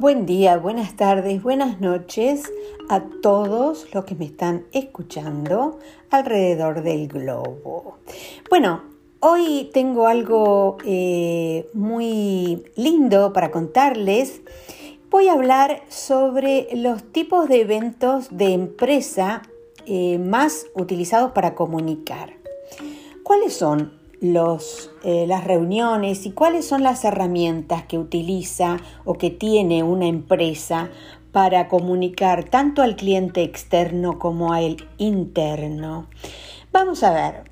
Buen día, buenas tardes, buenas noches a todos los que me están escuchando alrededor del globo. Bueno, hoy tengo algo eh, muy lindo para contarles. Voy a hablar sobre los tipos de eventos de empresa eh, más utilizados para comunicar. ¿Cuáles son los, eh, las reuniones y cuáles son las herramientas que utiliza o que tiene una empresa para comunicar tanto al cliente externo como al interno. Vamos a ver.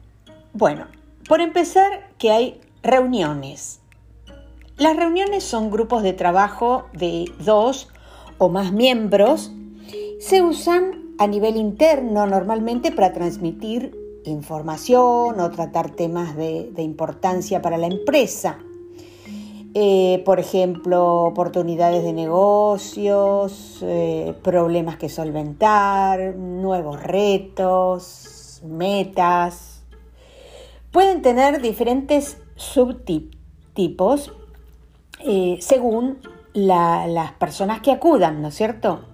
Bueno, por empezar, que hay reuniones. Las reuniones son grupos de trabajo de dos o más miembros. Se usan a nivel interno normalmente para transmitir información o tratar temas de, importancia para la empresa. Eh, por ejemplo, oportunidades de negocios, eh, problemas que solventar, nuevos retos, metas. Pueden tener diferentes subtipos eh, según las personas que acudan, ¿no es cierto?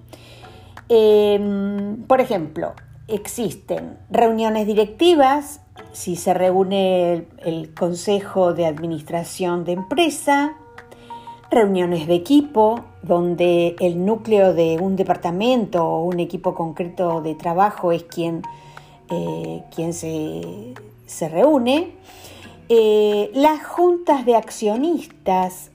por ejemplo, existen reuniones directivas, si se reúne el, consejo de administración de empresa, reuniones de equipo, donde el núcleo de un departamento o un equipo concreto de trabajo es quien, eh, quien se, reúne, eh, las juntas de accionistas,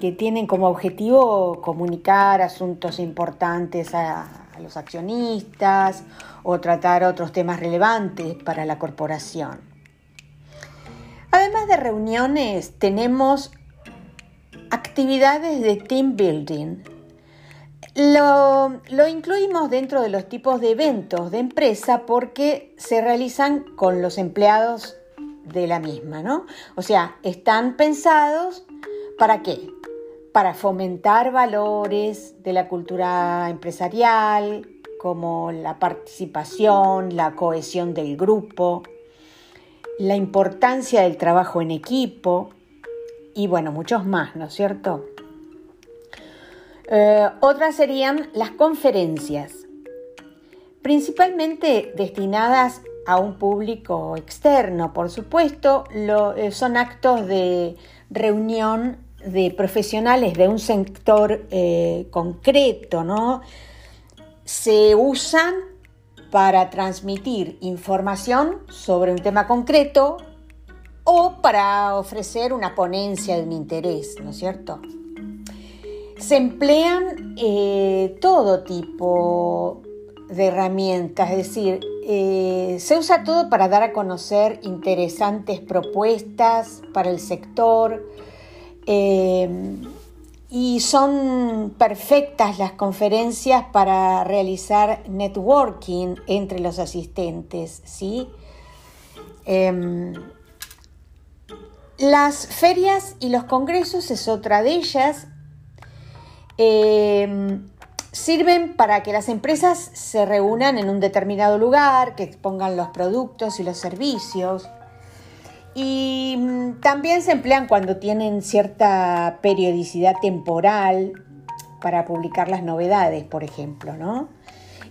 que tienen como objetivo comunicar asuntos importantes a, a los accionistas o tratar otros temas relevantes para la corporación. Además de reuniones, tenemos actividades de team building. Lo, lo, incluimos dentro de los tipos de eventos de empresa porque se realizan con los empleados de la misma, ¿no? O sea, están pensados para qué? Para fomentar valores de la cultura empresarial, como la participación, la cohesión del grupo, la importancia del trabajo en equipo y bueno, muchos más, ¿no es cierto? Eh, otras serían las conferencias, principalmente destinadas a un público externo, por supuesto, eh, son actos de reunión de profesionales de un sector eh, concreto, ¿no? Se usan para transmitir información sobre un tema concreto o para ofrecer una ponencia de un interés, ¿no es cierto? Se emplean eh, todo tipo de herramientas, es decir, eh, se usa todo para dar a conocer interesantes propuestas para el sector, eh, y son perfectas las conferencias para realizar networking entre los asistentes, ¿sí? Em, las ferias y los congresos es otra de ellas. Em, sirven para que las empresas se reúnan en un determinado lugar, que expongan los productos y los servicios. Y mm, también se emplean cuando tienen cierta periodicidad temporal para publicar las novedades, por ejemplo, ¿no?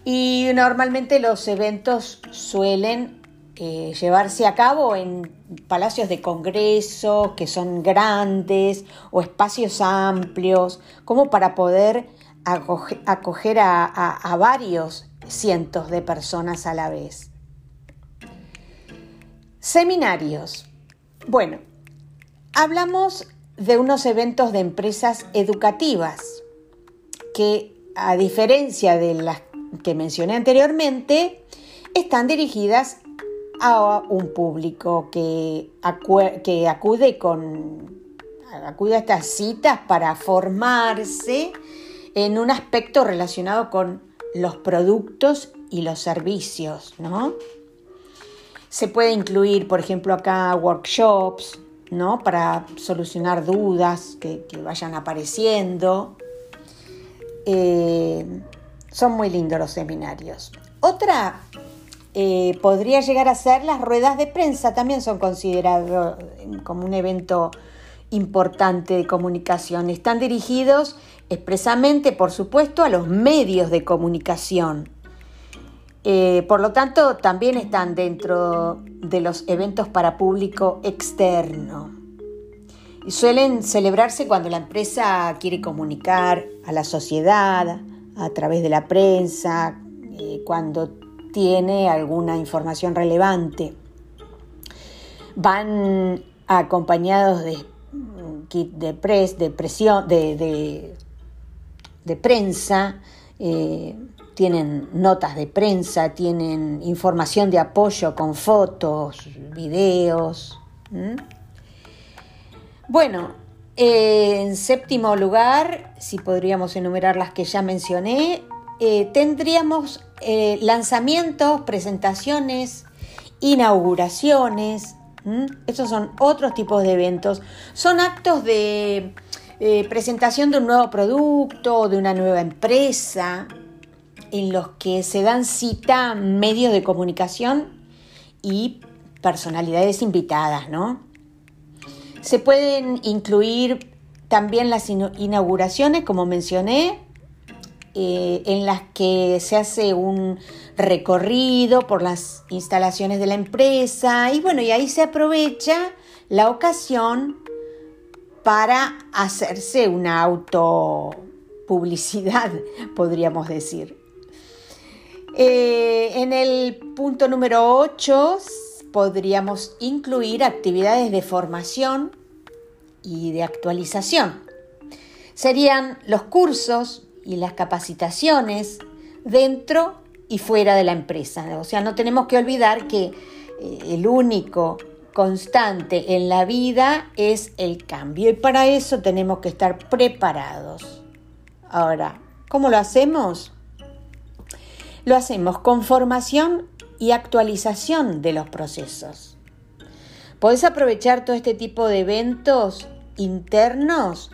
Y normalmente los eventos suelen eh, llevarse a cabo en palacios de congreso que son grandes o espacios amplios, como para poder acoger, a varios cientos de personas a la vez. Seminarios. Bueno, hablamos de unos eventos de empresas educativas que, a diferencia de las que mencioné anteriormente, están dirigidas a un público que, acude, con, acude a estas citas para formarse en un aspecto relacionado con los productos y los servicios, ¿no? Se puede incluir, por ejemplo, acá workshops, ¿no? Para solucionar dudas que, vayan apareciendo. Eh, son muy lindos los seminarios. Otra eh, podría llegar a ser las ruedas de prensa, también son considerados como un evento importante de comunicación. Están dirigidos expresamente, por supuesto, a los medios de comunicación. Eh, por lo tanto, también están dentro de los eventos para público externo. Y suelen celebrarse cuando la empresa quiere comunicar a la sociedad, a través de la prensa, eh, cuando tiene alguna información relevante. Van acompañados de kit de, de, presión, de, prensa, eh, tienen notas de prensa, tienen información de apoyo con fotos, videos. Bueno, eh, en séptimo lugar, si podríamos enumerar las que ya mencioné, eh, tendríamos lanzamientos, presentaciones, inauguraciones, estos son otros tipos de eventos. Son actos de eh, presentación de un nuevo producto, de una nueva empresa, en los que se dan cita medios de comunicación y personalidades invitadas, ¿no? Se pueden incluir también las inauguraciones, como mencioné, eh, en las que se hace un recorrido por las instalaciones de la empresa y bueno, y ahí se aprovecha la ocasión para hacerse una autopublicidad, podríamos decir. Eh, en el punto número 8 podríamos incluir actividades de formación y de actualización. Serían los cursos y las capacitaciones dentro y fuera de la empresa. O sea, no tenemos que olvidar que eh, el único constante en la vida es el cambio y para eso tenemos que estar preparados. Ahora, ¿cómo lo hacemos? Lo hacemos con formación y actualización de los procesos. Podés aprovechar todo este tipo de eventos internos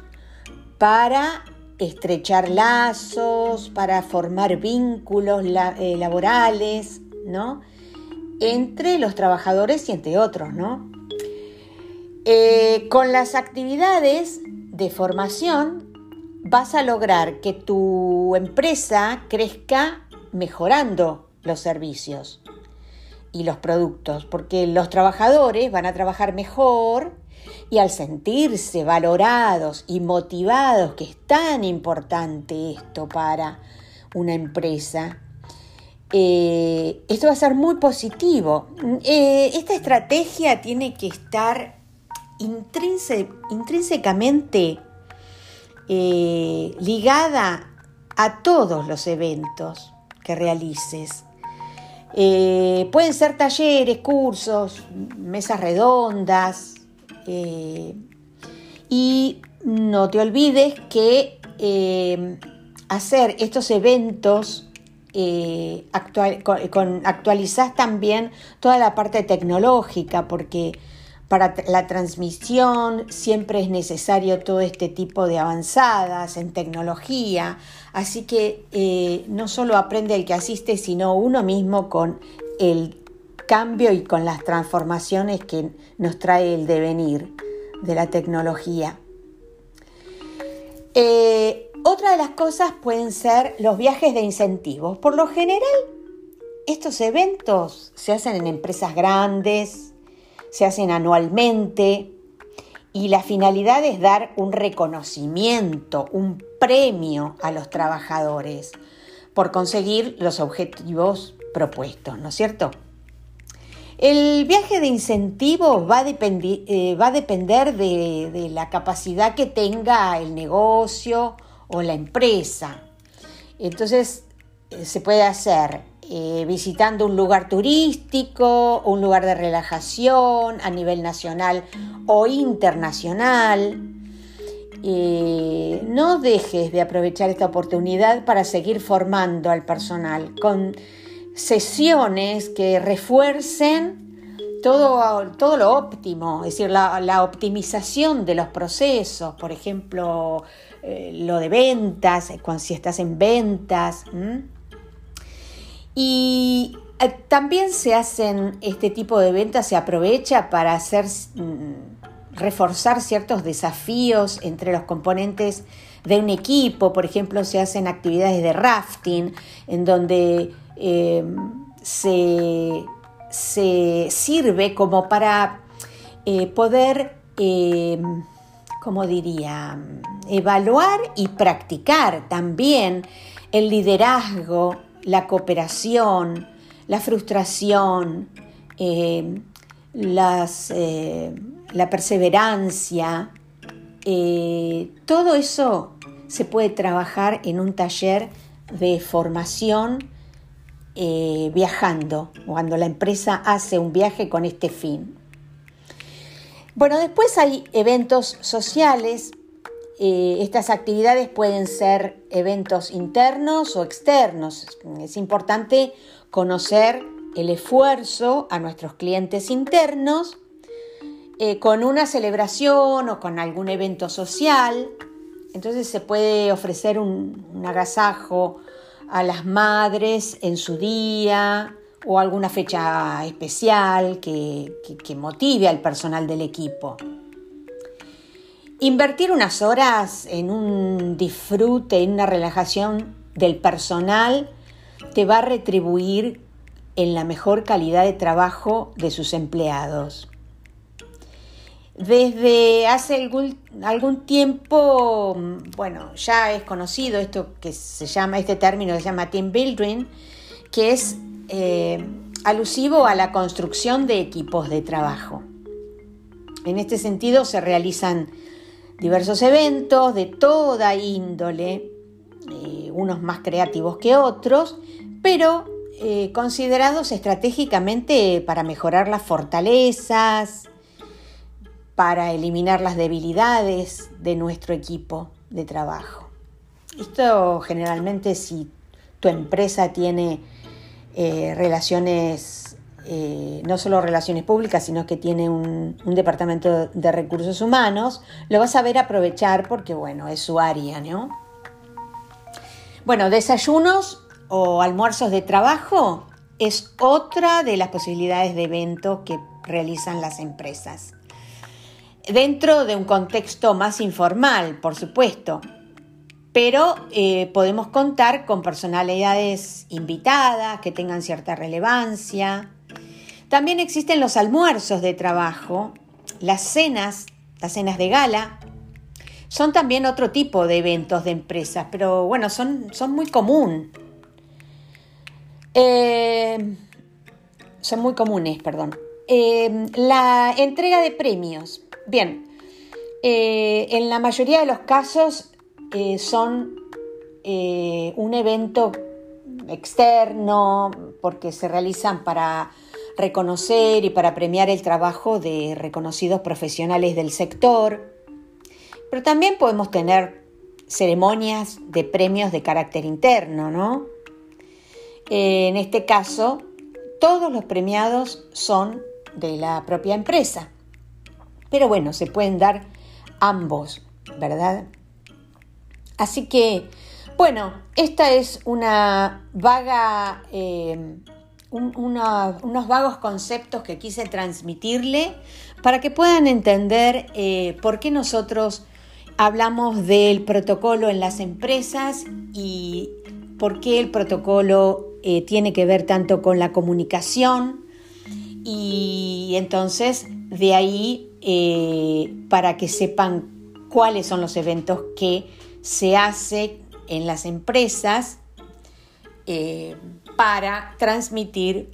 para estrechar lazos, para formar vínculos eh, laborales, ¿no? Entre los trabajadores y entre otros, ¿no? Eh, con las actividades de formación vas a lograr que tu empresa crezca mejorando los servicios y los productos, porque los trabajadores van a trabajar mejor y al sentirse valorados y motivados, que es tan importante esto para una empresa, eh, esto va a ser muy positivo. Eh, esta estrategia tiene que estar intrínsecamente eh, ligada a todos los eventos que realices. pueden ser talleres, cursos, mesas redondas, eh, y no te olvides que eh, hacer estos eventos eh, con, actualizás también toda la parte tecnológica porque para la transmisión siempre es necesario todo este tipo de avanzadas en tecnología, así que no solo aprende el que asiste, sino uno mismo con el cambio y con las transformaciones que nos trae el devenir de la tecnología. Eh, otra de las cosas pueden ser los viajes de incentivos. Por lo general, estos eventos se hacen en empresas grandes, se hacen anualmente y la finalidad es dar un reconocimiento, un premio a los trabajadores por conseguir los objetivos propuestos, ¿no es cierto? El viaje de incentivos va a, eh, va a depender de, la capacidad que tenga el negocio o la empresa. Entonces, eh, se puede hacer eh, visitando un lugar turístico, un lugar de relajación a nivel nacional o internacional. no dejes de aprovechar esta oportunidad para seguir formando al personal con sesiones que refuercen todo, todo lo óptimo, es decir, la, optimización de los procesos, por ejemplo, eh, lo de ventas, eh, si estás en ventas. Y eh, también se hacen este tipo de ventas, se aprovecha para hacer mm, reforzar ciertos desafíos entre los componentes de un equipo. Por ejemplo, se hacen actividades de rafting en donde eh, se, sirve como para eh, poder, como diría, evaluar y practicar también el liderazgo, la cooperación, la frustración, las, la perseverancia, todo eso se puede trabajar en un taller de formación eh, viajando, cuando la empresa hace un viaje con este fin. Bueno, después hay eventos sociales. Eh, estas actividades pueden ser eventos internos o externos. Es importante conocer el esfuerzo a nuestros clientes internos eh, con una celebración o con algún evento social entonces se puede ofrecer un, agasajo a las madres en su día o alguna fecha especial que, motive al personal del equipo. Invertir unas horas en un disfrute, en una relajación del personal, te va a retribuir en la mejor calidad de trabajo de sus empleados. Desde hace algún, tiempo, bueno, ya es conocido esto que se llama, este término que se llama team building, que es eh, alusivo a la construcción de equipos de trabajo. En este sentido se realizan diversos eventos de toda índole, eh, unos más creativos que otros, pero eh, considerados estratégicamente para mejorar las fortalezas, para eliminar las debilidades de nuestro equipo de trabajo. Esto generalmente si tu empresa tiene eh, relaciones, eh, no solo relaciones públicas, sino que tiene un, departamento de recursos humanos, lo vas a ver aprovechar porque, bueno, es su área, ¿no? Bueno, desayunos o almuerzos de trabajo es otra de las posibilidades de eventos que realizan las empresas dentro de un contexto más informal, por supuesto, pero eh, podemos contar con personalidades invitadas que tengan cierta relevancia. También existen los almuerzos de trabajo, las cenas, las cenas de gala. Son también otro tipo de eventos de empresas, pero bueno, son, son muy común. Eh, son muy comunes, perdón. Eh, la entrega de premios. Bien, eh, en la mayoría de los casos son un evento externo porque se realizan para reconocer y para premiar el trabajo de reconocidos profesionales del sector, pero también podemos tener ceremonias de premios de carácter interno, ¿no? En este caso, todos los premiados son de la propia empresa. Pero bueno, se pueden dar ambos, ¿verdad? Así que, bueno, esta es una vaga, eh, unos vagos conceptos que quise transmitirle para que puedan entender eh, por qué nosotros hablamos del protocolo en las empresas y por qué el protocolo eh, tiene que ver tanto con la comunicación. Y entonces de ahí eh, para que sepan cuáles son los eventos que se hacen en las empresas eh, para transmitir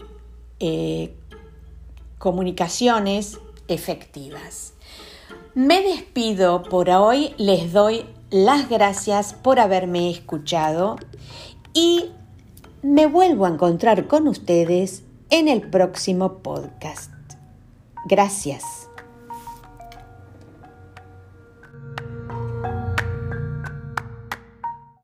eh, comunicaciones efectivas. Me despido por hoy, les doy las gracias por haberme escuchado y me vuelvo a encontrar con ustedes en el próximo podcast. Gracias.